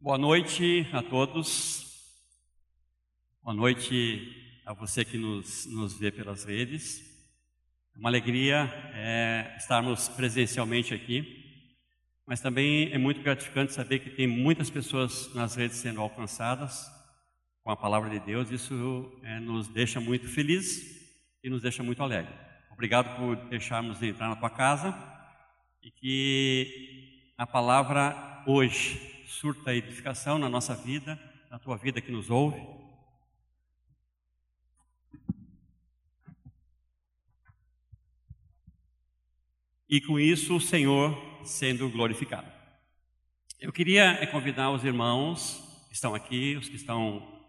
Boa noite a todos. Boa noite a você que nos, nos vê pelas redes. É uma alegria é, estarmos presencialmente aqui, mas também é muito gratificante saber que tem muitas pessoas nas redes sendo alcançadas com a palavra de Deus. Isso é, nos deixa muito felizes e nos deixa muito alegre. Obrigado por deixarmos entrar na tua casa e que a palavra hoje surta edificação na nossa vida, na tua vida que nos ouve. E com isso o Senhor sendo glorificado. Eu queria é, convidar os irmãos que estão aqui, os que estão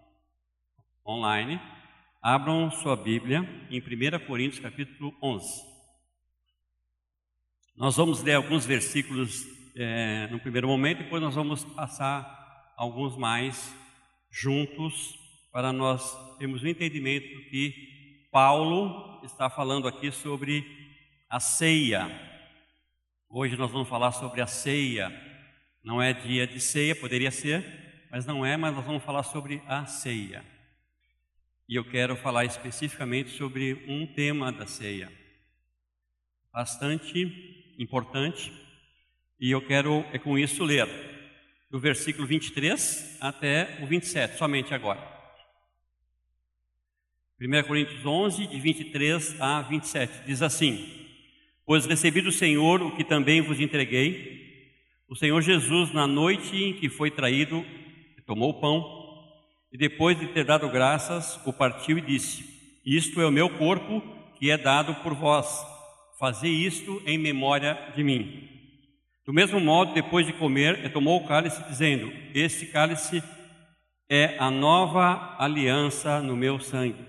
online, abram sua Bíblia em 1 Coríntios capítulo 11. Nós vamos ler alguns versículos é, no primeiro momento, depois nós vamos passar alguns mais juntos para nós termos o um entendimento que Paulo está falando aqui sobre a ceia. Hoje nós vamos falar sobre a ceia. Não é dia de ceia, poderia ser, mas não é, mas nós vamos falar sobre a ceia. E eu quero falar especificamente sobre um tema da ceia, bastante importante, e eu quero, é com isso, ler do versículo 23 até o 27, somente agora. 1 Coríntios 11, de 23 a 27, diz assim: Pois recebi do Senhor o que também vos entreguei. O Senhor Jesus, na noite em que foi traído, tomou o pão e, depois de ter dado graças, o partiu e disse: Isto é o meu corpo que é dado por vós. Fazei isto em memória de mim. Do mesmo modo, depois de comer, tomou o cálice, dizendo: Este cálice é a nova aliança no meu sangue.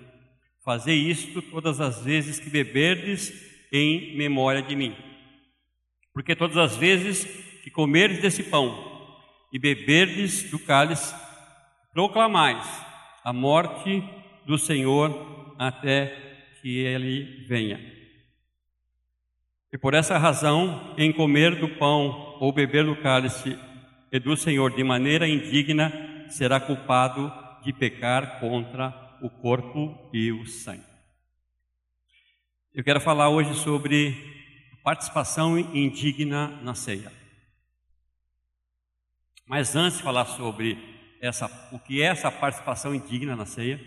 Fazei isto todas as vezes que beberdes em memória de mim. Porque todas as vezes que comerdes desse pão e beberdes do cálice, proclamais a morte do Senhor até que ele venha. E por essa razão, em comer do pão ou beber do cálice e do Senhor de maneira indigna, será culpado de pecar contra o corpo e o sangue. Eu quero falar hoje sobre participação indigna na ceia. Mas antes de falar sobre essa, o que é essa participação indigna na ceia,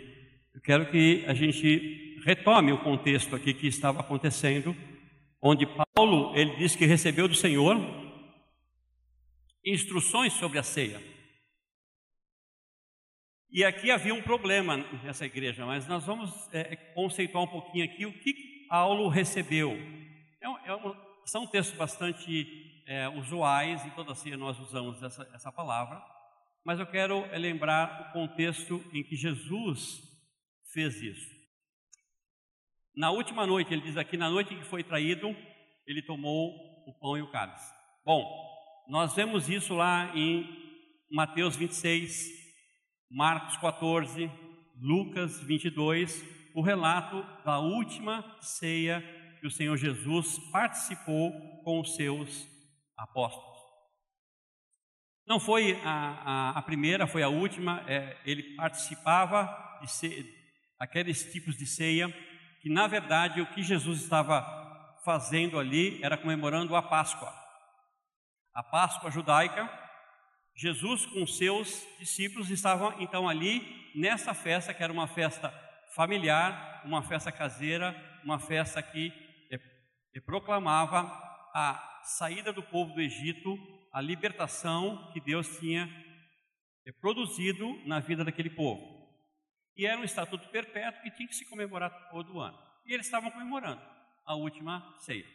eu quero que a gente retome o contexto aqui que estava acontecendo onde Paulo ele diz que recebeu do Senhor instruções sobre a ceia. E aqui havia um problema nessa igreja, mas nós vamos é, é conceituar um pouquinho aqui o que Paulo recebeu. É um, é um, são textos bastante é, usuais, e toda ceia nós usamos essa, essa palavra, mas eu quero lembrar o contexto em que Jesus fez isso. Na última noite, ele diz aqui, na noite que foi traído, ele tomou o pão e o cálice. Bom, nós vemos isso lá em Mateus 26, Marcos 14, Lucas 22, o relato da última ceia que o Senhor Jesus participou com os seus apóstolos. Não foi a, a, a primeira, foi a última, é, ele participava de ce, aqueles tipos de ceia que na verdade o que Jesus estava fazendo ali era comemorando a Páscoa. A Páscoa judaica, Jesus com seus discípulos estavam então ali nessa festa, que era uma festa familiar, uma festa caseira, uma festa que é, é, proclamava a saída do povo do Egito, a libertação que Deus tinha é, produzido na vida daquele povo. E era um estatuto perpétuo que tinha que se comemorar todo ano. E eles estavam comemorando a última ceia.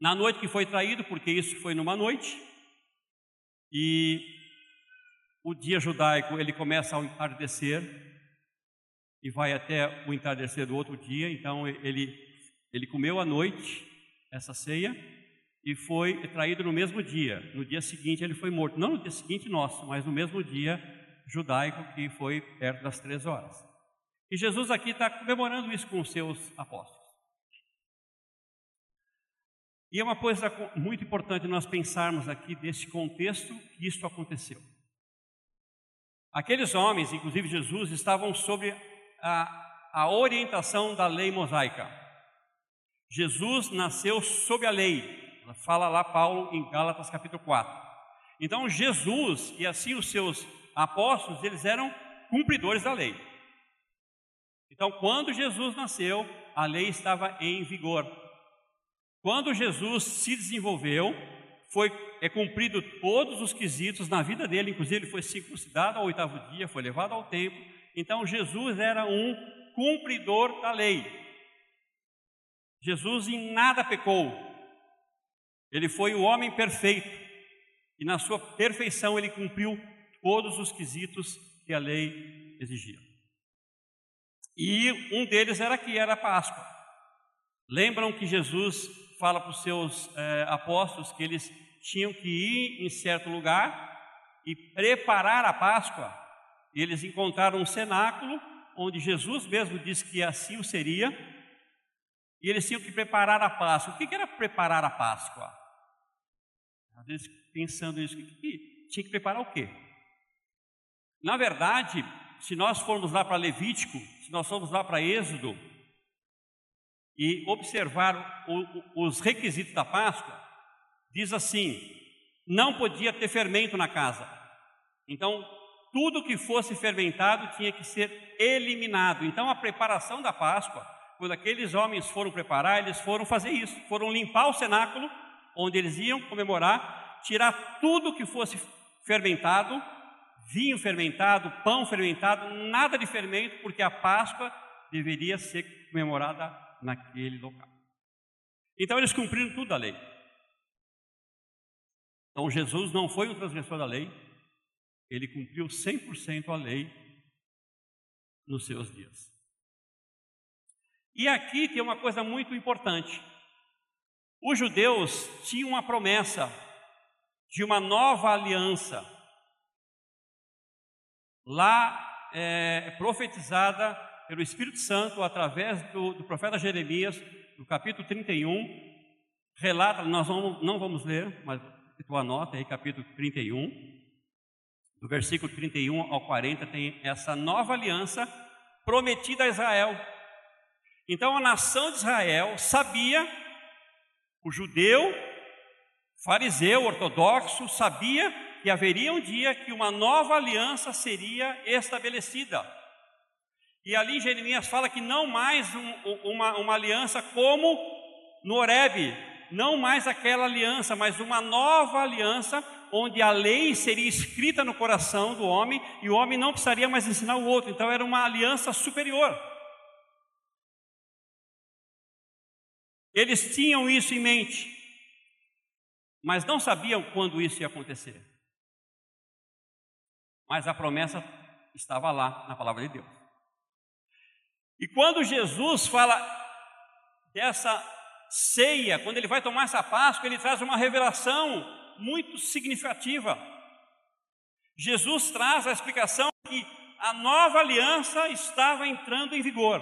Na noite que foi traído, porque isso foi numa noite, e o dia judaico ele começa ao entardecer e vai até o entardecer do outro dia, então ele, ele comeu à noite essa ceia e foi traído no mesmo dia. No dia seguinte ele foi morto, não no dia seguinte nosso, mas no mesmo dia judaico que foi perto das três horas. E Jesus aqui está comemorando isso com os seus apóstolos. E é uma coisa muito importante nós pensarmos aqui desse contexto que isto aconteceu. Aqueles homens, inclusive Jesus, estavam sob a, a orientação da lei mosaica. Jesus nasceu sob a lei, fala lá Paulo em Gálatas capítulo 4. Então Jesus e assim os seus apóstolos, eles eram cumpridores da lei. Então quando Jesus nasceu, a lei estava em vigor. Quando Jesus se desenvolveu, foi é cumprido todos os quesitos na vida dele, inclusive ele foi circuncidado ao oitavo dia, foi levado ao templo. Então Jesus era um cumpridor da lei. Jesus em nada pecou. Ele foi o homem perfeito e na sua perfeição ele cumpriu todos os quesitos que a lei exigia. E um deles era que era a Páscoa. Lembram que Jesus fala para os seus é, apóstolos que eles tinham que ir em certo lugar e preparar a Páscoa. Eles encontraram um cenáculo onde Jesus mesmo disse que assim o seria. E eles tinham que preparar a Páscoa. O que era preparar a Páscoa? Às vezes pensando nisso, tinha que preparar o quê? Na verdade, se nós formos lá para Levítico, se nós formos lá para Êxodo, e observar o, o, os requisitos da Páscoa, diz assim: não podia ter fermento na casa. Então, tudo que fosse fermentado tinha que ser eliminado. Então, a preparação da Páscoa, quando aqueles homens foram preparar, eles foram fazer isso, foram limpar o cenáculo onde eles iam comemorar, tirar tudo que fosse fermentado, vinho fermentado, pão fermentado, nada de fermento, porque a Páscoa deveria ser comemorada naquele local. Então eles cumpriram tudo a lei. Então Jesus não foi um transgressor da lei, ele cumpriu 100% a lei nos seus dias. E aqui tem uma coisa muito importante. Os judeus tinham uma promessa de uma nova aliança, lá é, profetizada pelo Espírito Santo, através do, do profeta Jeremias, no capítulo 31, relata, nós vamos, não vamos ler, mas tu anota aí, capítulo 31, do versículo 31 ao 40, tem essa nova aliança prometida a Israel. Então a nação de Israel sabia, o judeu, fariseu, ortodoxo, sabia que haveria um dia que uma nova aliança seria estabelecida. E ali Jeremias fala que não mais um, uma, uma aliança como no Horebe, não mais aquela aliança, mas uma nova aliança, onde a lei seria escrita no coração do homem e o homem não precisaria mais ensinar o outro. Então era uma aliança superior. Eles tinham isso em mente, mas não sabiam quando isso ia acontecer. Mas a promessa estava lá na palavra de Deus. E quando Jesus fala dessa ceia, quando ele vai tomar essa Páscoa, ele traz uma revelação muito significativa. Jesus traz a explicação que a nova aliança estava entrando em vigor.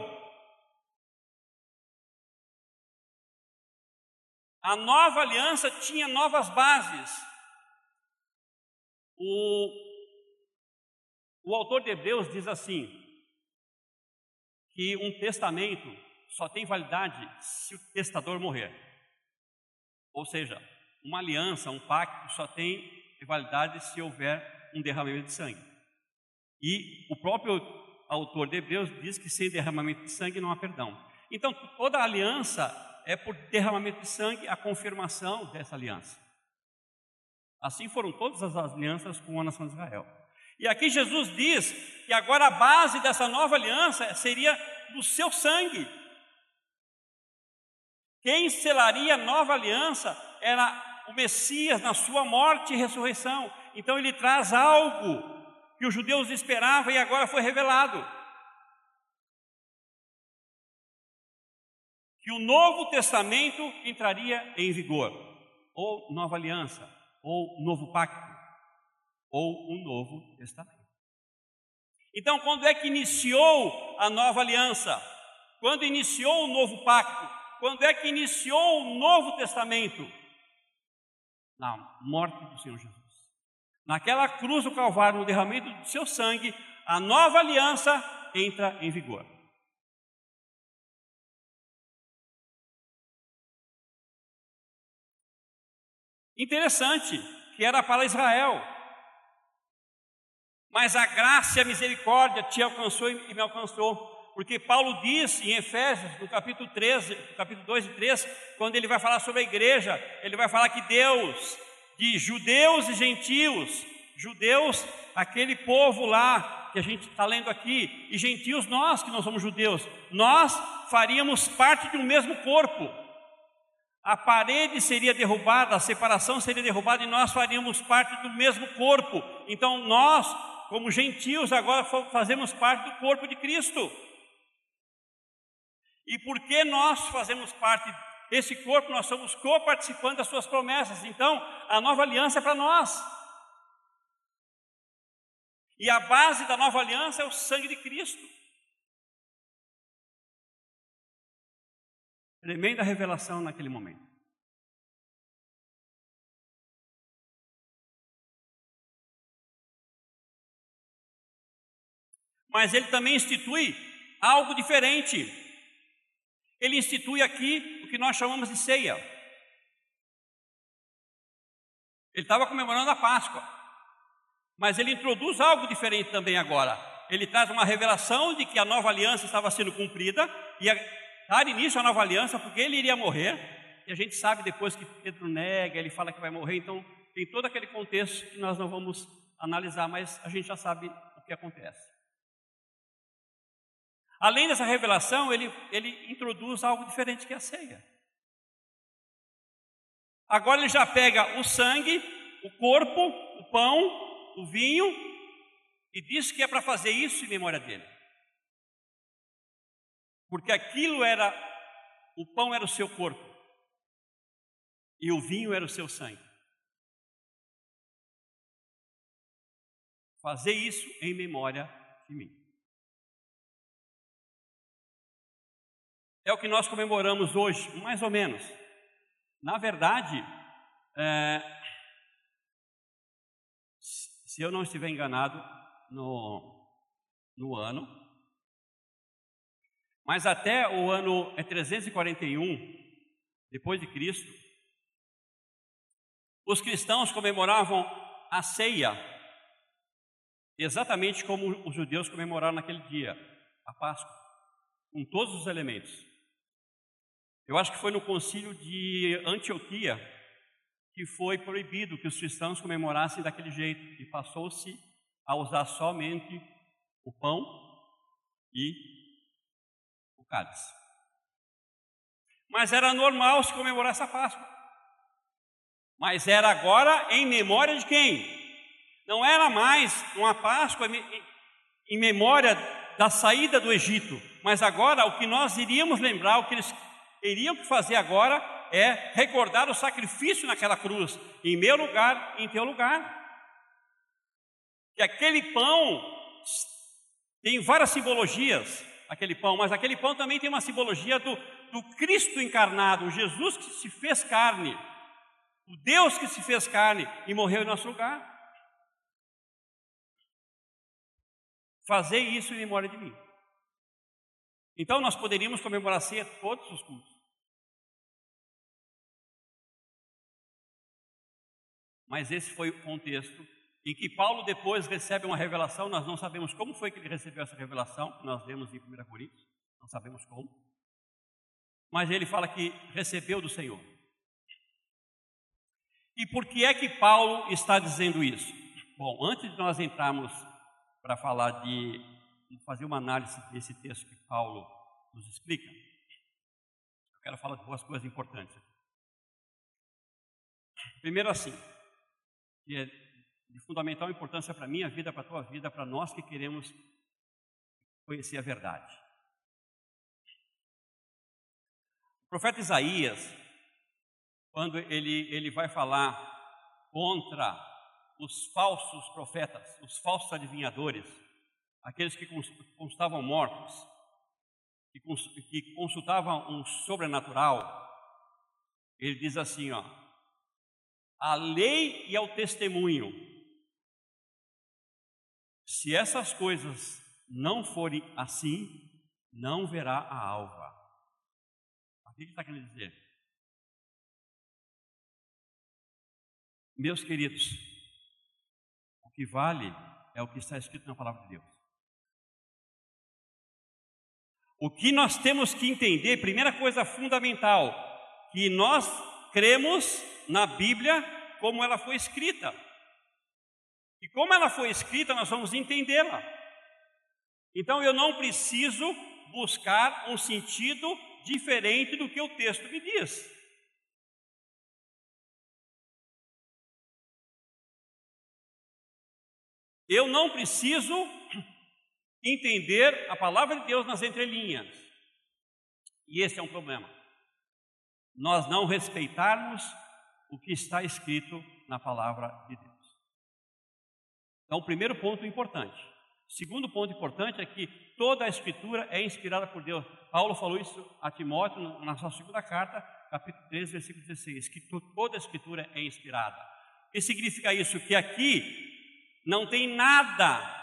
A nova aliança tinha novas bases. O, o autor de Hebreus diz assim: que um testamento só tem validade se o testador morrer. Ou seja, uma aliança, um pacto só tem validade se houver um derramamento de sangue. E o próprio autor de Hebreus diz que sem derramamento de sangue não há perdão. Então, toda aliança é por derramamento de sangue a confirmação dessa aliança. Assim foram todas as alianças com a nação de Israel. E aqui Jesus diz que agora a base dessa nova aliança seria do seu sangue. Quem selaria a nova aliança era o Messias na sua morte e ressurreição. Então ele traz algo que os judeus esperavam e agora foi revelado. Que o Novo Testamento entraria em vigor, ou nova aliança, ou novo pacto ou um novo testamento. Então, quando é que iniciou a nova aliança? Quando iniciou o novo pacto? Quando é que iniciou o Novo Testamento? Na morte do Senhor Jesus. Naquela cruz do Calvário, no derramamento do seu sangue, a nova aliança entra em vigor. Interessante que era para Israel, mas a graça e a misericórdia te alcançou e me alcançou. Porque Paulo diz em Efésios, no capítulo 13, capítulo 2 e 3, quando ele vai falar sobre a igreja, ele vai falar que Deus, de judeus e gentios, judeus, aquele povo lá que a gente está lendo aqui, e gentios nós que não somos judeus, nós faríamos parte de um mesmo corpo. A parede seria derrubada, a separação seria derrubada e nós faríamos parte do mesmo corpo. Então nós, como gentios, agora fazemos parte do corpo de Cristo. E porque nós fazemos parte desse corpo, nós somos co-participantes das suas promessas. Então, a nova aliança é para nós. E a base da nova aliança é o sangue de Cristo. Tremenda revelação naquele momento. Mas ele também institui algo diferente ele institui aqui o que nós chamamos de ceia. Ele estava comemorando a Páscoa, mas ele introduz algo diferente também agora. Ele traz uma revelação de que a nova aliança estava sendo cumprida e dar início à nova aliança, porque ele iria morrer. E a gente sabe depois que Pedro nega, ele fala que vai morrer, então tem todo aquele contexto que nós não vamos analisar, mas a gente já sabe o que acontece. Além dessa revelação, ele, ele introduz algo diferente que é a ceia. Agora ele já pega o sangue, o corpo, o pão, o vinho, e diz que é para fazer isso em memória dele. Porque aquilo era, o pão era o seu corpo, e o vinho era o seu sangue. Fazer isso em memória de mim. É o que nós comemoramos hoje, mais ou menos. Na verdade, é, se eu não estiver enganado no, no ano, mas até o ano é 341 depois de Cristo, os cristãos comemoravam a ceia exatamente como os judeus comemoraram naquele dia, a Páscoa, com todos os elementos. Eu acho que foi no concílio de Antioquia que foi proibido que os cristãos comemorassem daquele jeito e passou-se a usar somente o pão e o cálice. Mas era normal se comemorar essa Páscoa. Mas era agora em memória de quem? Não era mais uma Páscoa em memória da saída do Egito, mas agora o que nós iríamos lembrar, o que eles teriam que fazer agora é recordar o sacrifício naquela cruz, em meu lugar em teu lugar. Que aquele pão tem várias simbologias, aquele pão, mas aquele pão também tem uma simbologia do, do Cristo encarnado, o Jesus que se fez carne, o Deus que se fez carne e morreu em nosso lugar. Fazer isso em memória de mim. Então nós poderíamos comemorar todos os cultos. Mas esse foi o contexto em que Paulo depois recebe uma revelação, nós não sabemos como foi que ele recebeu essa revelação, nós vemos em 1 Coríntios, não sabemos como. Mas ele fala que recebeu do Senhor. E por que é que Paulo está dizendo isso? Bom, antes de nós entrarmos para falar de fazer uma análise desse texto que Paulo nos explica, eu quero falar de duas coisas importantes. Primeiro assim, que é de fundamental importância para a minha vida, para a tua vida, para nós que queremos conhecer a verdade. O profeta Isaías, quando ele, ele vai falar contra os falsos profetas, os falsos adivinhadores, aqueles que constavam mortos, que consultava um sobrenatural, ele diz assim, ó, a lei e ao testemunho. Se essas coisas não forem assim, não verá a alva. O que está querendo dizer? Meus queridos, o que vale é o que está escrito na palavra de Deus. O que nós temos que entender, primeira coisa fundamental, que nós cremos na Bíblia como ela foi escrita. E como ela foi escrita, nós vamos entendê-la. Então eu não preciso buscar um sentido diferente do que o texto me diz. Eu não preciso entender a palavra de Deus nas entrelinhas. E esse é um problema. Nós não respeitarmos o que está escrito na palavra de Deus. Então, o primeiro ponto importante. Segundo ponto importante é que toda a escritura é inspirada por Deus. Paulo falou isso a Timóteo na sua segunda carta, capítulo 3, versículo 16, que toda a escritura é inspirada. O que significa isso? Que aqui não tem nada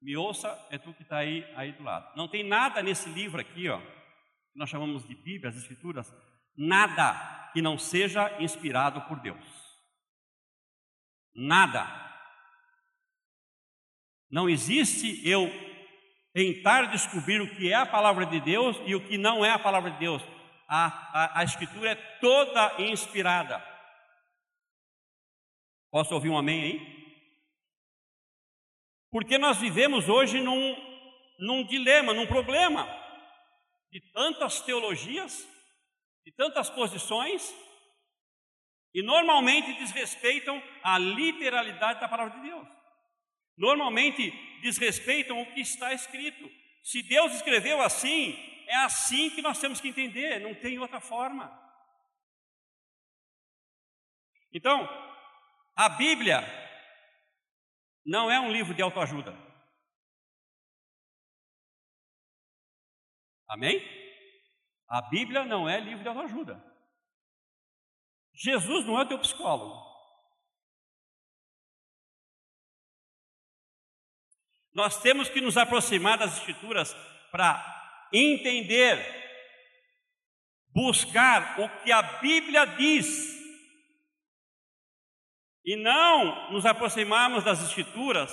me ouça, é tu que está aí, aí do lado. Não tem nada nesse livro aqui, ó, que nós chamamos de Bíblia, as Escrituras, nada que não seja inspirado por Deus. Nada. Não existe eu tentar descobrir o que é a palavra de Deus e o que não é a palavra de Deus. A, a, a Escritura é toda inspirada. Posso ouvir um amém aí? Porque nós vivemos hoje num, num dilema, num problema de tantas teologias, de tantas posições, e normalmente desrespeitam a literalidade da palavra de Deus. Normalmente desrespeitam o que está escrito. Se Deus escreveu assim, é assim que nós temos que entender, não tem outra forma. Então, a Bíblia não é um livro de autoajuda. Amém? A Bíblia não é livro de autoajuda. Jesus não é teu psicólogo. Nós temos que nos aproximar das Escrituras para entender, buscar o que a Bíblia diz e não nos aproximarmos das Escrituras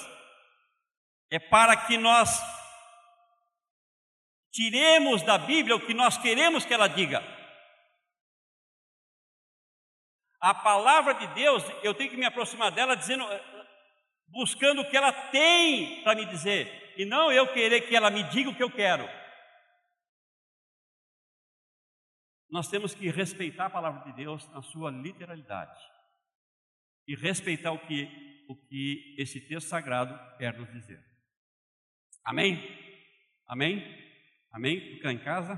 é para que nós tiremos da Bíblia o que nós queremos que ela diga. A palavra de Deus, eu tenho que me aproximar dela dizendo, buscando o que ela tem para me dizer, e não eu querer que ela me diga o que eu quero. Nós temos que respeitar a palavra de Deus na sua literalidade e respeitar o que, o que esse texto sagrado quer nos dizer. Amém? Amém? Amém? Ficar em casa?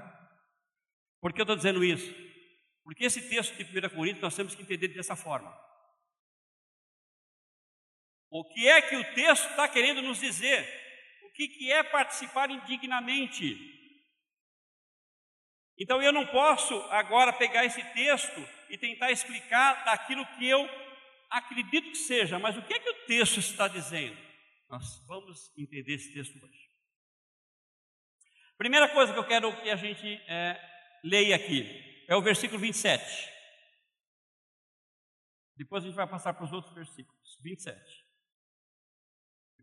Por que eu estou dizendo isso? Porque esse texto de 1 Coríntios nós temos que entender dessa forma. O que é que o texto está querendo nos dizer? O que, que é participar indignamente? Então eu não posso agora pegar esse texto e tentar explicar daquilo que eu acredito que seja, mas o que é que o texto está dizendo? Nós vamos entender esse texto hoje. Primeira coisa que eu quero que a gente é, leia aqui é o versículo 27. Depois a gente vai passar para os outros versículos. 27.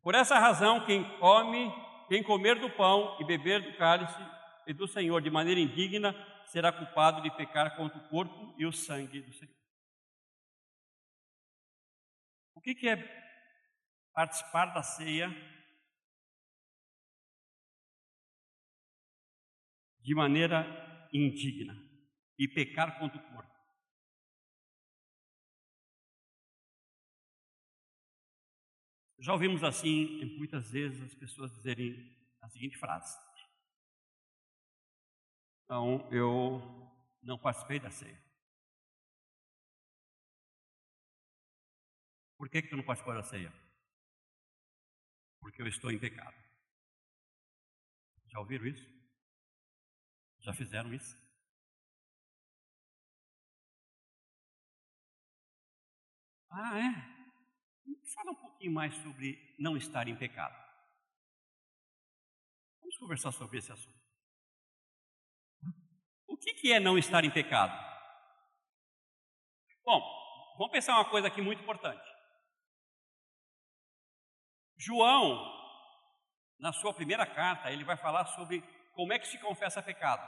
Por essa razão, quem come, quem comer do pão e beber do cálice e do Senhor de maneira indigna, será culpado de pecar contra o corpo e o sangue do Senhor. O que, que é participar da ceia de maneira indigna e pecar contra o corpo? Já ouvimos assim muitas vezes as pessoas dizerem a seguinte frase: Então, eu não participei da ceia. Por que, que tu não participou da ceia? Porque eu estou em pecado. Já ouviram isso? Já fizeram isso? Ah, é? Fala um pouquinho mais sobre não estar em pecado. Vamos conversar sobre esse assunto. O que, que é não estar em pecado? Bom, vamos pensar uma coisa aqui muito importante. João, na sua primeira carta, ele vai falar sobre como é que se confessa pecado.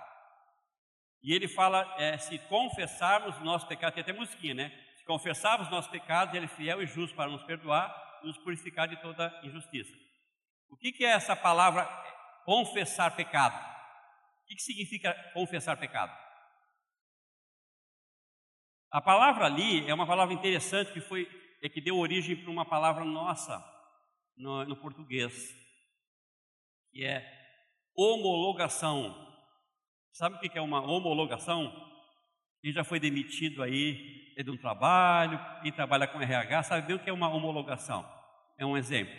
E ele fala, é, se confessarmos o nosso pecado, tem até musiquinha, né? Se confessarmos nossos pecados, Ele é fiel e justo para nos perdoar e nos purificar de toda injustiça. O que, que é essa palavra confessar pecado? O que, que significa confessar pecado? A palavra ali é uma palavra interessante que foi é que deu origem para uma palavra nossa no, no português, que é homologação. Sabe o que é uma homologação? Quem já foi demitido aí é de um trabalho, quem trabalha com RH, sabe bem o que é uma homologação. É um exemplo.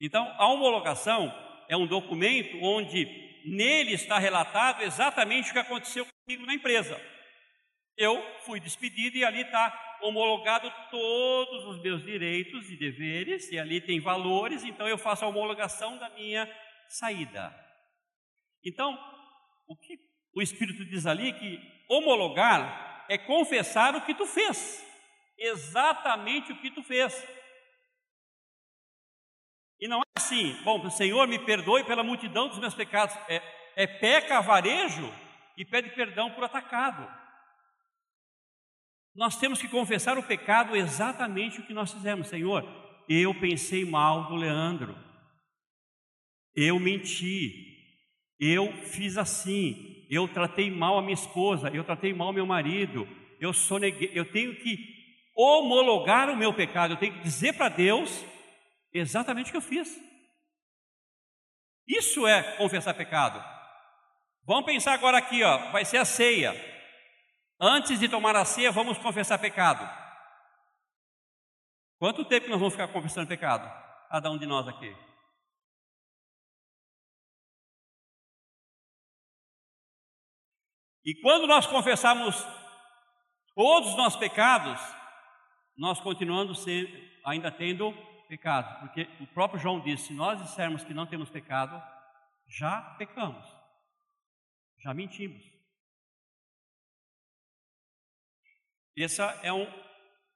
Então, a homologação é um documento onde nele está relatado exatamente o que aconteceu comigo na empresa. Eu fui despedido e ali está homologado todos os meus direitos e deveres, e ali tem valores, então eu faço a homologação da minha saída. Então, o que o Espírito diz ali é que homologar é confessar o que tu fez, exatamente o que tu fez. E não é assim, bom, Senhor, me perdoe pela multidão dos meus pecados. É, é peca avarejo e pede perdão por atacado. Nós temos que confessar o pecado exatamente o que nós fizemos. Senhor, eu pensei mal do Leandro, eu menti, eu fiz assim, eu tratei mal a minha esposa, eu tratei mal meu marido, eu soneguei, eu tenho que homologar o meu pecado, eu tenho que dizer para Deus exatamente o que eu fiz. Isso é confessar pecado. Vamos pensar agora aqui, ó, vai ser a ceia. Antes de tomar a ceia, vamos confessar pecado. Quanto tempo nós vamos ficar confessando pecado? Cada um de nós aqui. E quando nós confessamos todos os nossos pecados, nós continuamos ser, ainda tendo pecado, porque o próprio João disse: se nós dissermos que não temos pecado, já pecamos, já mentimos. Essa é um,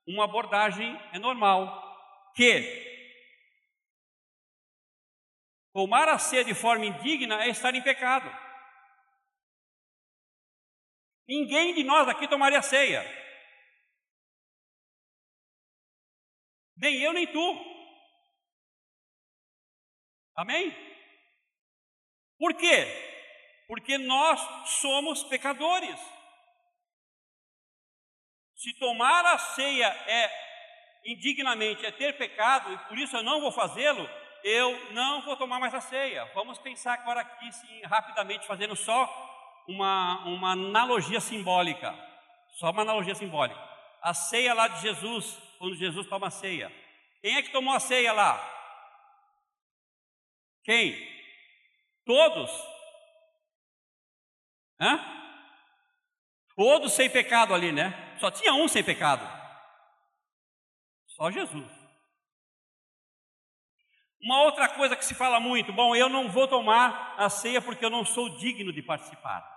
uma abordagem é normal que tomar a ceia de forma indigna é estar em pecado. Ninguém de nós aqui tomaria ceia. Nem eu, nem tu. Amém? Por quê? Porque nós somos pecadores. Se tomar a ceia é indignamente é ter pecado e por isso eu não vou fazê-lo, eu não vou tomar mais a ceia. Vamos pensar agora aqui, sim, rapidamente, fazendo só uma, uma analogia simbólica, só uma analogia simbólica. A ceia lá de Jesus, quando Jesus toma a ceia. Quem é que tomou a ceia lá? Quem? Todos? Hã? Todos sem pecado ali, né? Só tinha um sem pecado. Só Jesus. Uma outra coisa que se fala muito, bom, eu não vou tomar a ceia porque eu não sou digno de participar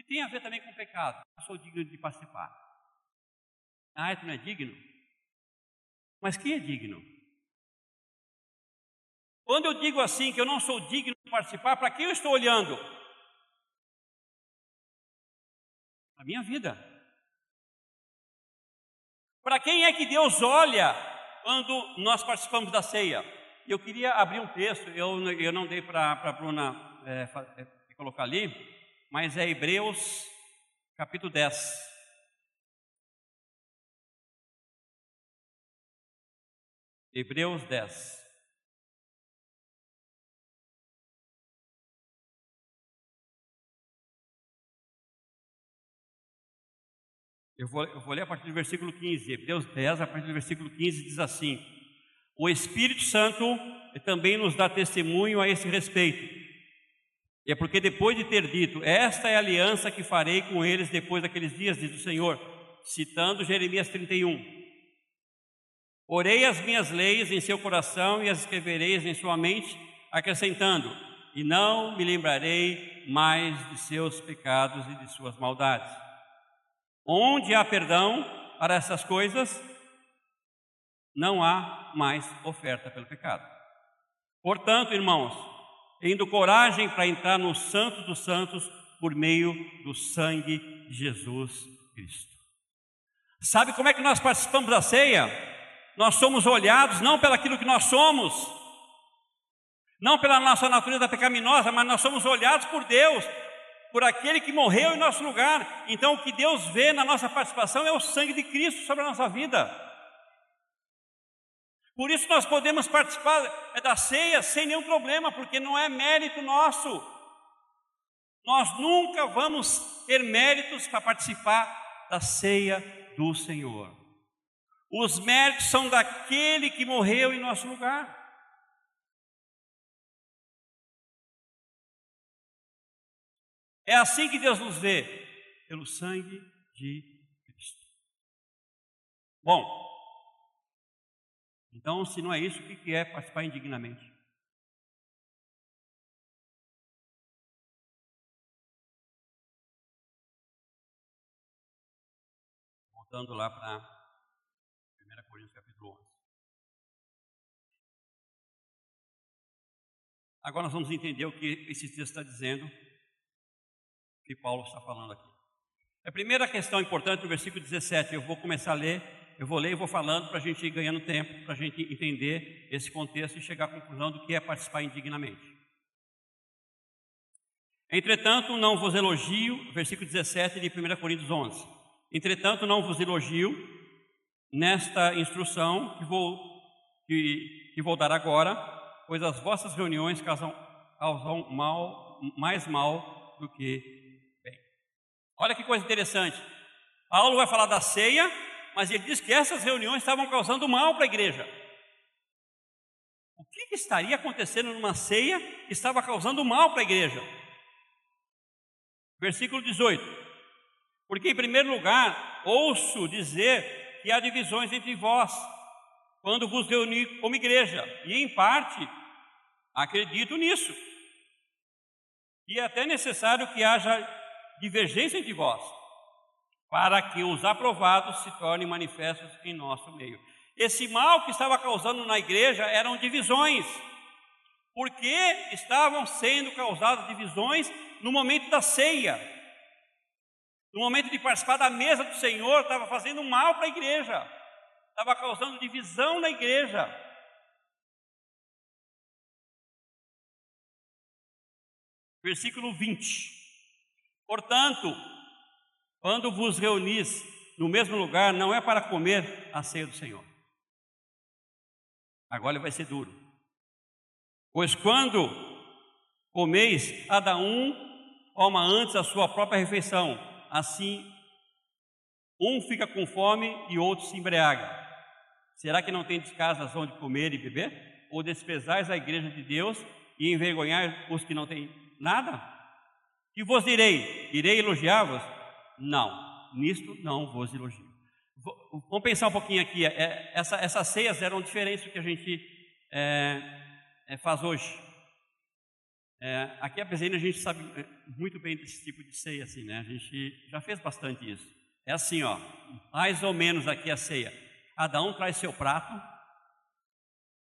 que tem a ver também com o pecado. Eu sou digno de participar. Ah, tu não é digno? Mas quem é digno? Quando eu digo assim que eu não sou digno de participar, para quem eu estou olhando? A minha vida. Para quem é que Deus olha quando nós participamos da ceia? Eu queria abrir um texto, eu, eu não dei para a Bruna é, é, colocar ali, mas é Hebreus capítulo 10. Hebreus 10. Eu vou, eu vou ler a partir do versículo 15. Hebreus 10, a partir do versículo 15, diz assim: O Espírito Santo também nos dá testemunho a esse respeito E é porque depois de ter dito, esta é a aliança que farei com eles depois daqueles dias, diz o Senhor, citando Jeremias 31. Orei as minhas leis em seu coração e as escrevereis em sua mente, acrescentando: E não me lembrarei mais de seus pecados e de suas maldades. Onde há perdão para essas coisas, não há mais oferta pelo pecado. Portanto, irmãos, tendo coragem para entrar no Santo dos Santos por meio do sangue de Jesus Cristo. Sabe como é que nós participamos da ceia? Nós somos olhados não pelaquilo que nós somos, não pela nossa natureza pecaminosa, mas nós somos olhados por Deus, por aquele que morreu em nosso lugar. Então, o que Deus vê na nossa participação é o sangue de Cristo sobre a nossa vida. Por isso nós podemos participar da ceia sem nenhum problema, porque não é mérito nosso. Nós nunca vamos ter méritos para participar da ceia do Senhor. Os méritos são daquele que morreu em nosso lugar. É assim que Deus nos vê, pelo sangue de Cristo. Bom, então, se não é isso, o que é participar indignamente? Voltando lá para 1 Coríntios capítulo 11. Agora nós vamos entender o que esse texto está dizendo, o que Paulo está falando aqui. A primeira questão importante no versículo 17, eu vou começar a ler eu vou ler e vou falando para a gente ir ganhando tempo, para a gente entender esse contexto e chegar à conclusão do que é participar indignamente. Entretanto, não vos elogio, versículo 17 de 1 Coríntios 11. Entretanto, não vos elogio nesta instrução que vou, que, que vou dar agora, pois as vossas reuniões causam, causam mal, mais mal do que bem. Olha que coisa interessante. Paulo vai falar da ceia mas ele diz que essas reuniões estavam causando mal para a igreja. O que, que estaria acontecendo numa ceia que estava causando mal para a igreja? Versículo 18: Porque, em primeiro lugar, ouço dizer que há divisões entre vós, quando vos reuni como igreja, e em parte acredito nisso. E é até necessário que haja divergência entre vós para que os aprovados se tornem manifestos em nosso meio. Esse mal que estava causando na igreja eram divisões, porque estavam sendo causadas divisões no momento da ceia, no momento de participar da mesa do Senhor, estava fazendo mal para a igreja, estava causando divisão na igreja. Versículo 20. Portanto, quando vos reunis no mesmo lugar, não é para comer a ceia do Senhor. Agora vai ser duro. Pois quando comeis, cada um coma antes a sua própria refeição, assim um fica com fome e outro se embriaga. Será que não tendes casas onde comer e beber? Ou desprezais a igreja de Deus e envergonhar os que não têm nada? Que vos direi? Irei elogiar-vos? Não, nisto não vos elogio. Vamos pensar um pouquinho aqui. É, essa, essas ceias eram diferentes do que a gente é, é, faz hoje. É, aqui a Bezena a gente sabe é, muito bem desse tipo de ceia, assim, né? A gente já fez bastante isso. É assim, ó, mais ou menos aqui a ceia. Cada um traz seu prato,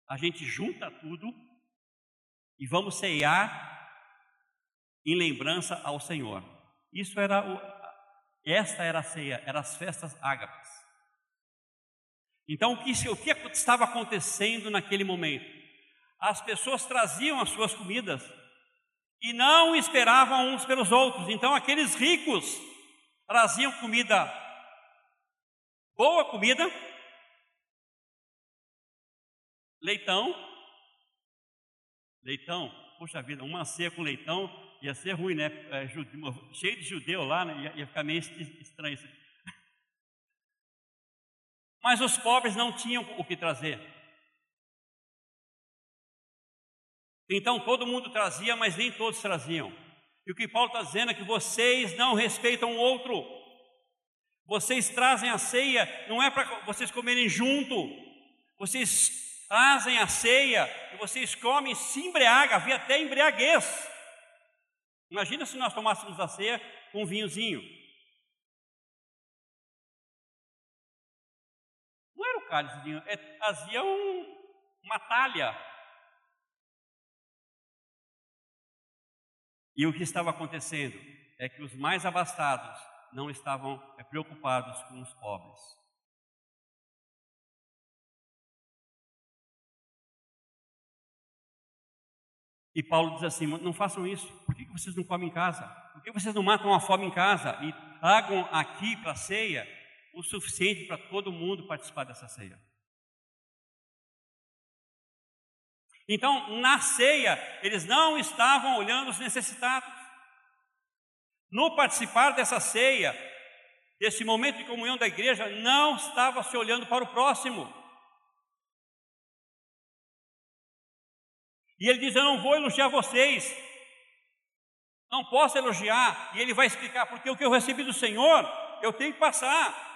a gente junta tudo e vamos ceiar em lembrança ao Senhor. Isso era o, esta era a ceia, eram as festas ágapes. Então, o que, o que estava acontecendo naquele momento? As pessoas traziam as suas comidas e não esperavam uns pelos outros. Então, aqueles ricos traziam comida, boa comida, leitão, leitão, puxa vida, uma ceia com leitão ia ser ruim, né? É, cheio de judeu lá, né? ia, ficar meio estranho isso. Mas os pobres não tinham o que trazer. Então todo mundo trazia, mas nem todos traziam. E o que Paulo está dizendo é que vocês não respeitam o outro. Vocês trazem a ceia, não é para vocês comerem junto. Vocês trazem a ceia e vocês comem, se embriagam, havia até embriaguez. Imagina se nós tomássemos a ceia com um vinhozinho. Não era o cálice de vinho, é, fazia um, uma talha E o que estava acontecendo é que os mais abastados não estavam é, preocupados com os pobres. E Paulo diz assim: não façam isso, que vocês não comem em casa? Por que vocês não matam a fome em casa e tragam aqui para a ceia o suficiente para todo mundo participar dessa ceia? Então, na ceia, eles não estavam olhando os necessitados. No participar dessa ceia, desse momento de comunhão da igreja, não estava se olhando para o próximo. E ele diz: Eu não vou elogiar vocês, não posso elogiar. E ele vai explicar, porque o que eu recebi do Senhor, eu tenho que passar.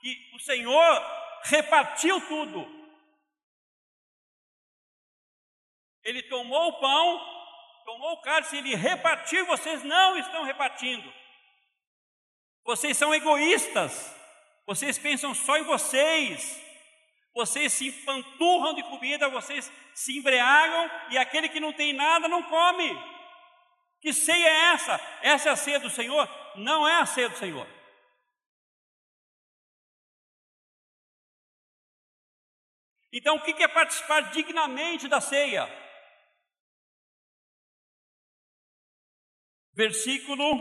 Que o Senhor repartiu tudo. Ele tomou o pão, tomou o cálice, ele repartiu, vocês não estão repartindo. Vocês são egoístas, vocês pensam só em vocês, vocês se empanturram de comida, vocês se embriagam e aquele que não tem nada não come. Que ceia é essa? Essa é a ceia do Senhor? Não é a ceia do Senhor. Então, o que é participar dignamente da ceia? versículo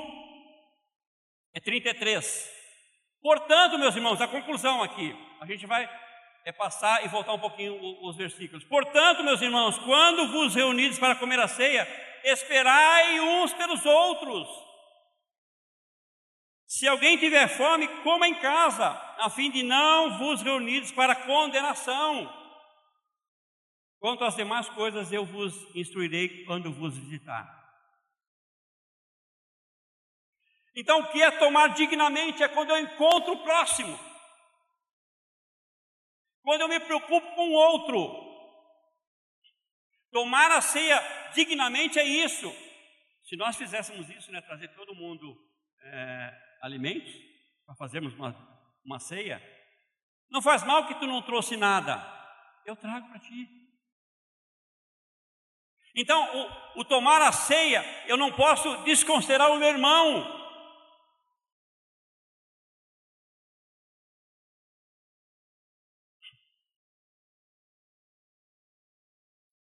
33. Portanto, meus irmãos, a conclusão aqui, a gente vai é passar e voltar um pouquinho os versículos. Portanto, meus irmãos, quando vos reunides para comer a ceia, esperai uns pelos outros. Se alguém tiver fome, coma em casa, a fim de não vos reunides para condenação. Quanto às demais coisas, eu vos instruirei quando vos visitar. Então, o que é tomar dignamente é quando eu encontro o próximo, quando eu me preocupo com o outro. Tomar a ceia dignamente é isso. Se nós fizéssemos isso, né, trazer todo mundo é, alimentos para fazermos uma, uma ceia, não faz mal que tu não trouxe nada, eu trago para ti. Então, o, o tomar a ceia, eu não posso desconsiderar o meu irmão,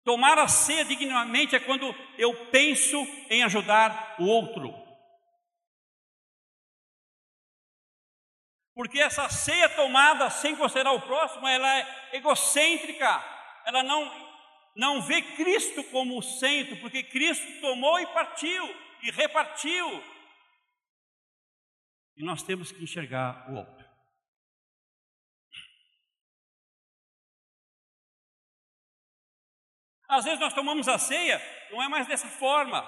Tomar a ceia dignamente é quando eu penso em ajudar o outro. Porque essa ceia tomada sem considerar o próximo, ela é egocêntrica, ela não, não vê Cristo como o centro, porque Cristo tomou e partiu, e repartiu. E nós temos que enxergar o outro. Às vezes nós tomamos a ceia, não é mais dessa forma,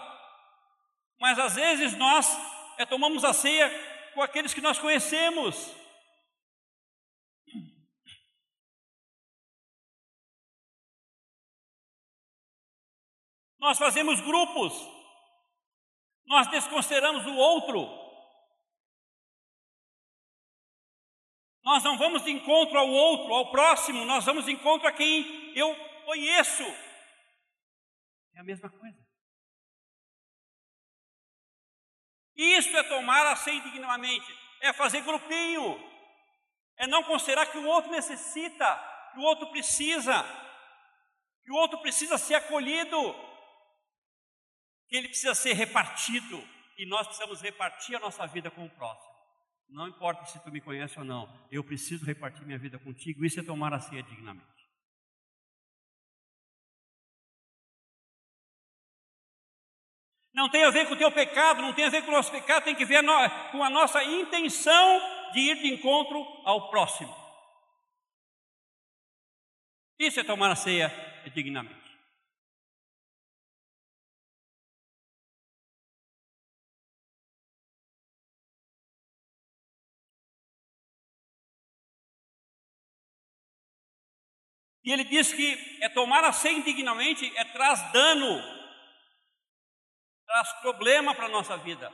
mas às vezes nós é, tomamos a ceia com aqueles que nós conhecemos. Nós fazemos grupos, nós desconsideramos o outro, nós não vamos de encontro ao outro, ao próximo, nós vamos de encontro a quem eu conheço. É a mesma coisa. Isso é tomar a ceia dignamente, é fazer grupinho, é não considerar que o outro necessita, que o outro precisa, que o outro precisa ser acolhido, que ele precisa ser repartido, e nós precisamos repartir a nossa vida com o próximo. Não importa se tu me conhece ou não, eu preciso repartir minha vida contigo, isso é tomar a ceia dignamente. Não tem a ver com o teu pecado, não tem a ver com o nosso pecado, tem que ver com a nossa intenção de ir de encontro ao próximo. Isso é tomar a ceia dignamente. E ele diz que é tomar a ceia indignamente é traz dano traz problema para a nossa vida.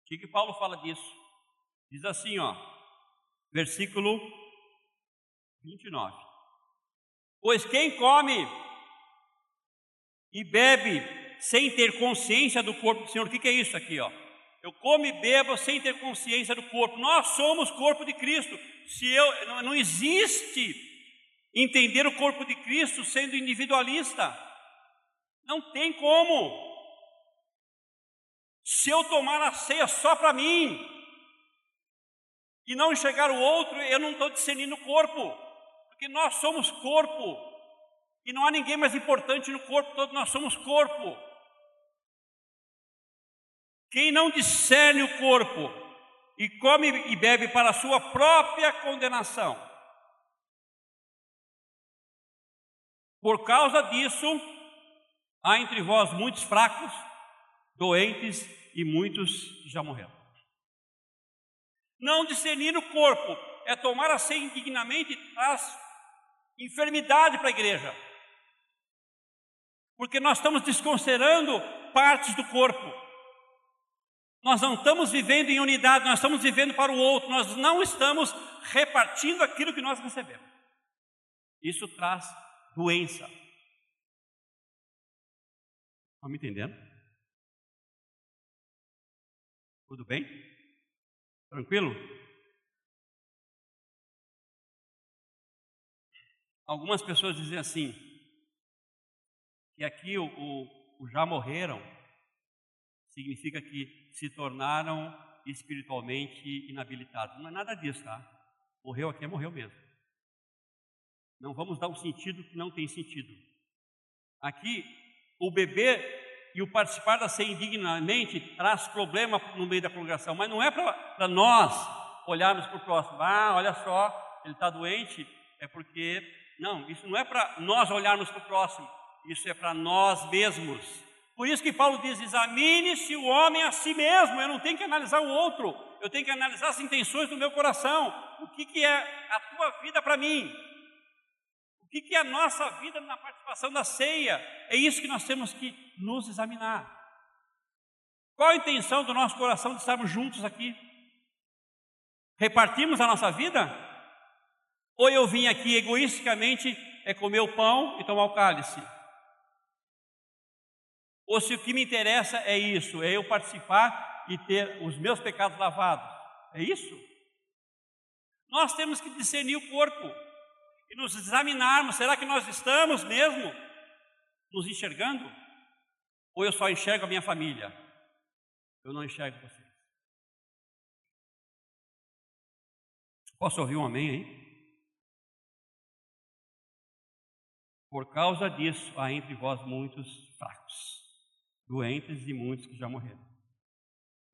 O que, que Paulo fala disso? Diz assim, ó, versículo 29. Pois quem come e bebe sem ter consciência do corpo do Senhor, o que, que é isso aqui, ó? Eu como e bebo sem ter consciência do corpo. Nós somos corpo de Cristo. Se eu não, não existe entender o corpo de Cristo sendo individualista. Não tem como. Se eu tomar a ceia só para mim e não enxergar o outro, eu não estou discernindo o corpo, porque nós somos corpo e não há ninguém mais importante no corpo, todos nós somos corpo. Quem não discerne o corpo e come e bebe para a sua própria condenação, por causa disso, há entre vós muitos fracos, doentes e muitos já morreram. Não discernir o corpo é tomar a ceia indignamente e traz enfermidade para a igreja. Porque nós estamos desconsiderando partes do corpo. Nós não estamos vivendo em unidade, nós estamos vivendo para o outro, nós não estamos repartindo aquilo que nós recebemos. Isso traz doença. Estão me entendendo? Tudo bem? Tranquilo? Algumas pessoas dizem assim, que aqui o, o, o já morreram significa que se tornaram espiritualmente inabilitados. Não é nada disso, tá? Morreu aqui é morreu mesmo. Não vamos dar um sentido que não tem sentido. Aqui, o beber e o participar da ceia indignamente traz problema no meio da congregação, mas não é para nós olharmos para o próximo. Ah, olha só, ele está doente, é porque. Não, isso não é para nós olharmos para o próximo, isso é para nós mesmos. Por isso que Paulo diz: examine-se o homem a si mesmo. Eu não tenho que analisar o outro, eu tenho que analisar as intenções do meu coração. O que, que é a tua vida para mim? O que, é a nossa vida na participação da ceia? É isso que nós temos que nos examinar. Qual a intenção do nosso coração de estarmos juntos aqui? Repartimos a nossa vida? Ou eu vim aqui egoisticamente é comer o pão e tomar o cálice? Ou se o que me interessa é isso, é eu participar e ter os meus pecados lavados. É isso? Nós temos que discernir o corpo e nos examinarmos. Será que nós estamos mesmo nos enxergando? Ou eu só enxergo a minha família? Eu não enxergo vocês. Posso ouvir um amém aí? Por causa disso, há entre vós muitos fracos doentes e muitos que já morreram.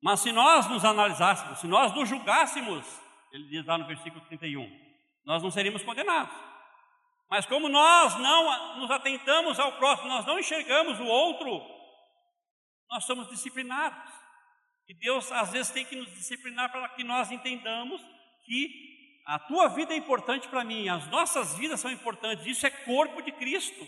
Mas se nós nos analisássemos, se nós nos julgássemos, ele diz lá no versículo 31, nós não seríamos condenados. Mas como nós não nos atentamos ao próximo, nós não enxergamos o outro, nós somos disciplinados. E Deus às vezes tem que nos disciplinar para que nós entendamos que a tua vida é importante para mim, as nossas vidas são importantes, isso é corpo de Cristo.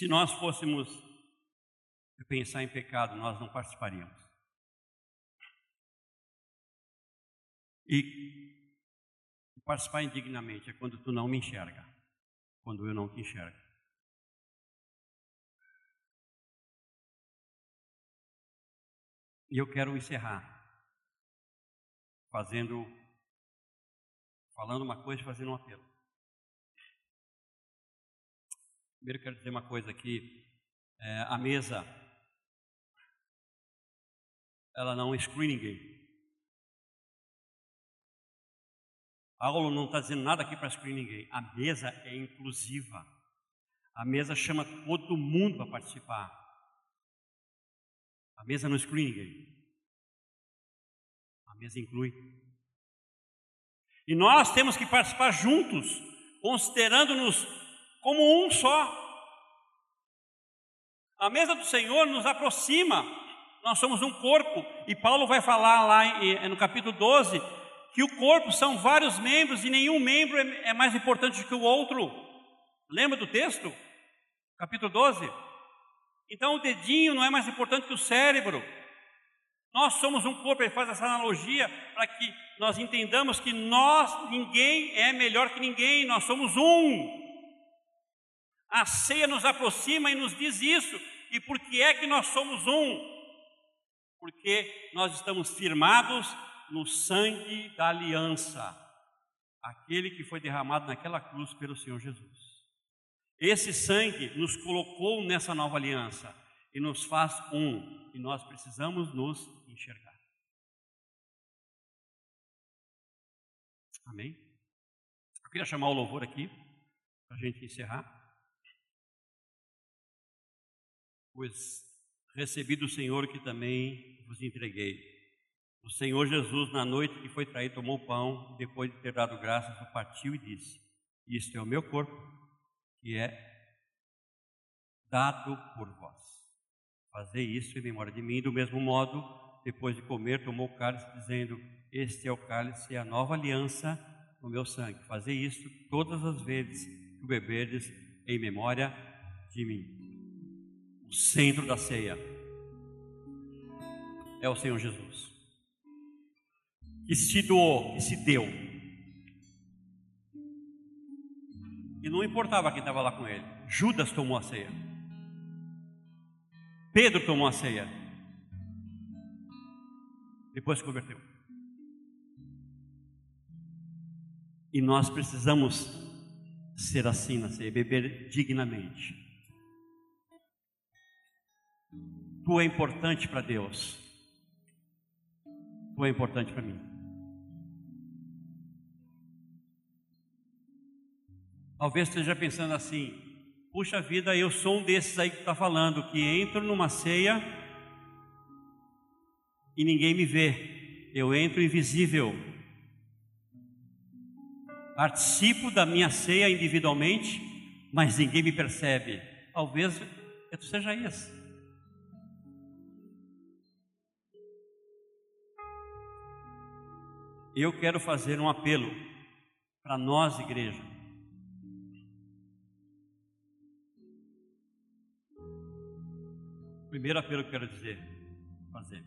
Se nós fôssemos pensar em pecado, nós não participaríamos. E participar indignamente é quando tu não me enxerga, quando eu não te enxergo. E eu quero encerrar fazendo, falando uma coisa e fazendo um apelo. Primeiro quero dizer uma coisa aqui, é, a mesa, ela não exclui ninguém. Paulo não está dizendo nada aqui para excluir ninguém. A mesa é inclusiva. A mesa chama todo mundo para participar. A mesa não exclui ninguém. A mesa inclui. E nós temos que participar juntos, considerando-nos como um só. A mesa do Senhor nos aproxima, nós somos um corpo, e Paulo vai falar lá no capítulo 12 que o corpo são vários membros e nenhum membro é, é mais importante que o outro. Lembra do texto? Capítulo 12. Então o dedinho não é mais importante que o cérebro. Nós somos um corpo, ele faz essa analogia para que nós entendamos que nós, ninguém é melhor que ninguém, nós somos um. A ceia nos aproxima e nos diz isso. E por que é que nós somos um? Porque nós estamos firmados no sangue da aliança, aquele que foi derramado naquela cruz pelo Senhor Jesus. Esse sangue nos colocou nessa nova aliança e nos faz um, e nós precisamos nos enxergar. Amém? Eu queria chamar o louvor aqui, para a gente encerrar. Pois recebi do Senhor que também vos entreguei o Senhor Jesus, na noite que foi traído, tomou o pão, depois de ter dado graças, o partiu e disse: Isto é o meu corpo, que é dado por vós. Fazei isso em memória de mim. Do mesmo modo, depois de comer, tomou o cálice, dizendo: Este é o cálice, é a nova aliança no meu sangue. Fazei isso todas as vezes que o beberdes em memória de mim. O centro da ceia é o Senhor Jesus que se doou, que se deu. E não importava quem estava lá com ele. Judas tomou a ceia. Pedro tomou a ceia. Depois se converteu. E nós precisamos ser assim na ceia, beber dignamente. Tu é importante para Deus. Tu é importante para mim. Talvez esteja pensando assim: puxa vida, eu sou um desses aí que está falando, que entro numa ceia e ninguém me vê, eu entro invisível. Participo da minha ceia individualmente, mas ninguém me percebe. Talvez eu seja esse. Eu quero fazer um apelo para nós, igreja. Primeiro apelo que eu quero dizer, fazer.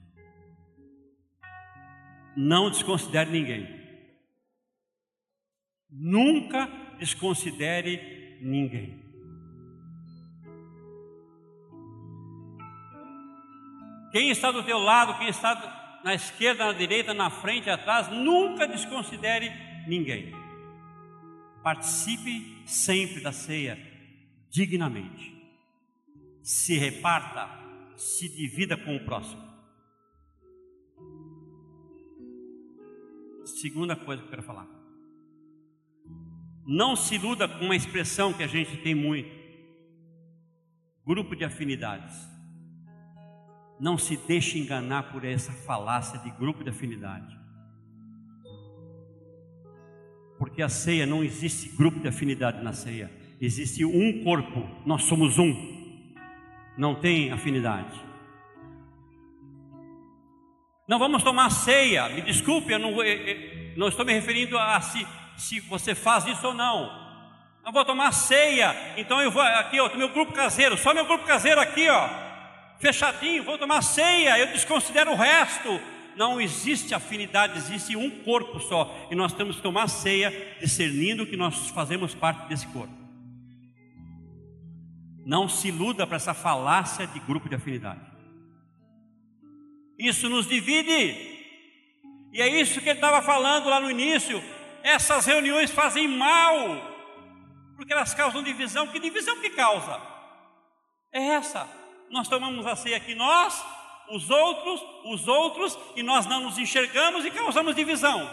Não desconsidere ninguém. Nunca desconsidere ninguém. Quem está do teu lado, quem está na esquerda, na direita, na frente, atrás, nunca desconsidere ninguém. Participe sempre da ceia dignamente. Se reparta se divida com o próximo. Segunda coisa que eu quero falar. Não se iluda com uma expressão que a gente tem muito: grupo de afinidades. Não se deixe enganar por essa falácia de grupo de afinidade. Porque a ceia não existe grupo de afinidade na ceia, existe um corpo, nós somos um não tem afinidade. Não vamos tomar ceia, me desculpe, eu não, eu não estou me referindo a se, se você faz isso ou não. Não vou tomar ceia, então eu vou aqui, ó, meu grupo caseiro, só meu grupo caseiro aqui, ó, fechadinho, vou tomar ceia, eu desconsidero o resto. Não existe afinidade, existe um corpo só, e nós temos que tomar ceia, discernindo que nós fazemos parte desse corpo. Não se iluda para essa falácia de grupo de afinidade. Isso nos divide. E é isso que ele estava falando lá no início. Essas reuniões fazem mal, porque elas causam divisão. Que divisão que causa? É essa. Nós tomamos a ceia aqui, nós, os outros, os outros, e nós não nos enxergamos e causamos divisão.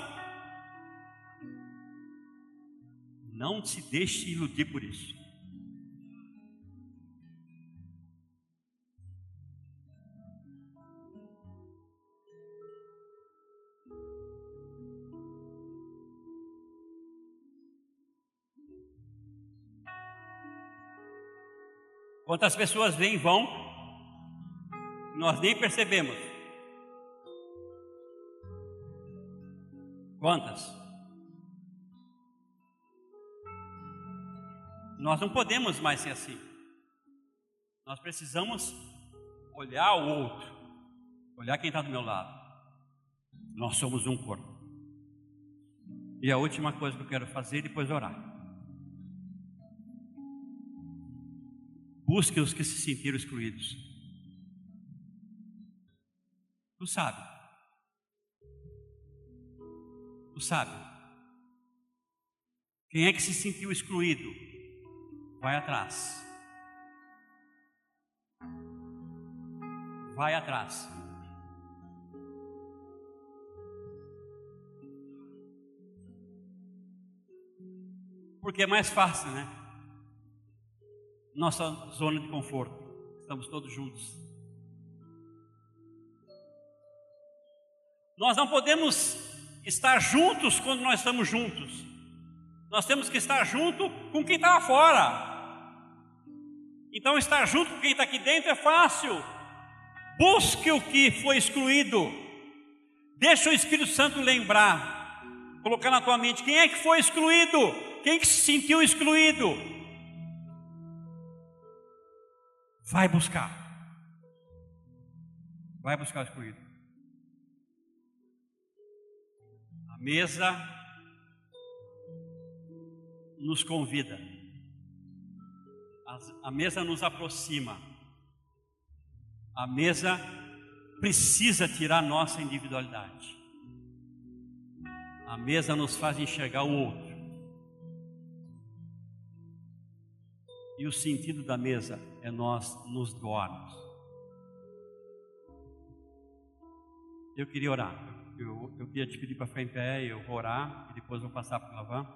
Não se deixe iludir por isso. Quantas pessoas vêm e vão, nós nem percebemos. Quantas? Nós não podemos mais ser assim. Nós precisamos olhar o outro, olhar quem está do meu lado. Nós somos um corpo. E a última coisa que eu quero fazer é depois orar. Busque os que se sentiram excluídos. Tu sabe. Tu sabe. Quem é que se sentiu excluído? Vai atrás. Vai atrás. Porque é mais fácil, né? Nossa zona de conforto. Estamos todos juntos. Nós não podemos estar juntos quando nós estamos juntos. Nós temos que estar junto com quem está lá fora. Então, estar junto com quem está aqui dentro é fácil. Busque o que foi excluído. Deixa o Espírito Santo lembrar, colocar na tua mente quem é que foi excluído, quem que se sentiu excluído. Vai buscar. Vai buscar o excluído. A mesa nos convida. A mesa nos aproxima. A mesa precisa tirar nossa individualidade. A mesa nos faz enxergar o outro. E o sentido da mesa é nós nos doarmos. Eu queria orar. Eu, eu queria te pedir para ficar em pé, eu vou orar e depois vou passar para o.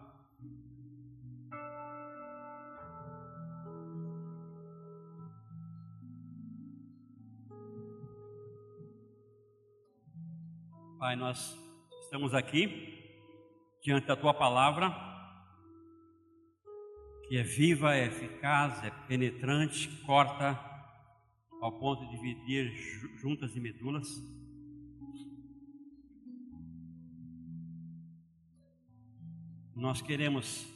Pai, nós estamos aqui diante da tua palavra, que é viva, é eficaz, é penetrante, corta ao ponto de dividir juntas e medulas. Nós queremos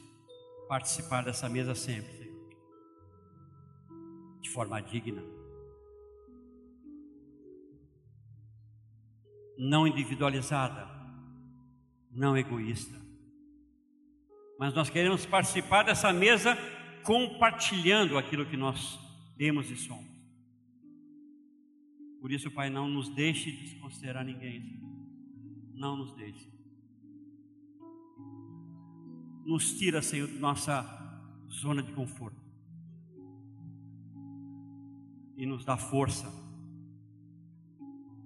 participar dessa mesa sempre, Senhor, de forma digna. não individualizada, não egoísta. Mas nós queremos participar dessa mesa compartilhando aquilo que nós temos e somos. Por isso, Pai, não nos deixe desconsiderar ninguém. Não nos deixe. Nos tira, Senhor, de nossa zona de conforto. E nos dá força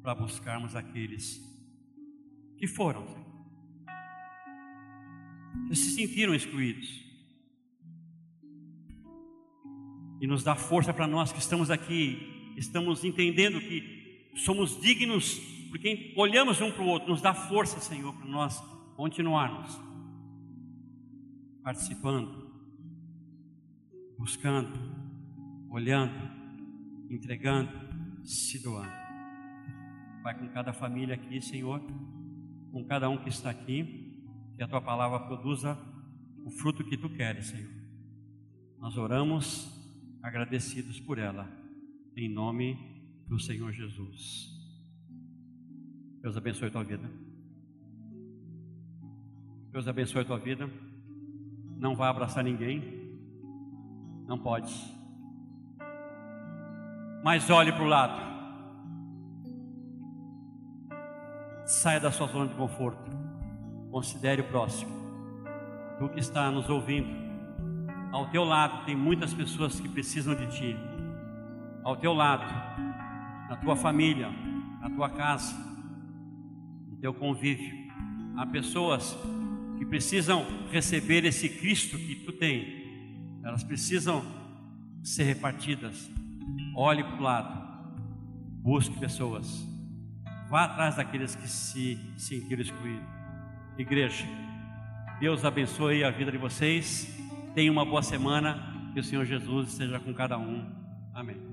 para buscarmos aqueles que foram, que se sentiram excluídos. E nos dá força para nós que estamos aqui, estamos entendendo que somos dignos, porque olhamos um para o outro, nos dá força, Senhor, para nós continuarmos participando, buscando, olhando, entregando, se doando. Vai com cada família aqui, Senhor, com cada um que está aqui, que a tua palavra produza o fruto que tu queres, Senhor. Nós oramos agradecidos por ela, em nome do Senhor Jesus. Deus abençoe a tua vida. Deus abençoe a tua vida. Não vá abraçar ninguém. Não pode. Mas olhe para o lado. Saia da sua zona de conforto. Considere o próximo. Tu que está nos ouvindo, ao teu lado tem muitas pessoas que precisam de ti. Ao teu lado, na tua família, na tua casa, no teu convívio, há pessoas que precisam receber esse Cristo que tu tem. Elas precisam ser repartidas. Olhe para o lado, busque pessoas Vá atrás daqueles que se sentiram excluídos. Igreja, Deus abençoe a vida de vocês. Tenha uma boa semana. Que o Senhor Jesus esteja com cada um. Amém.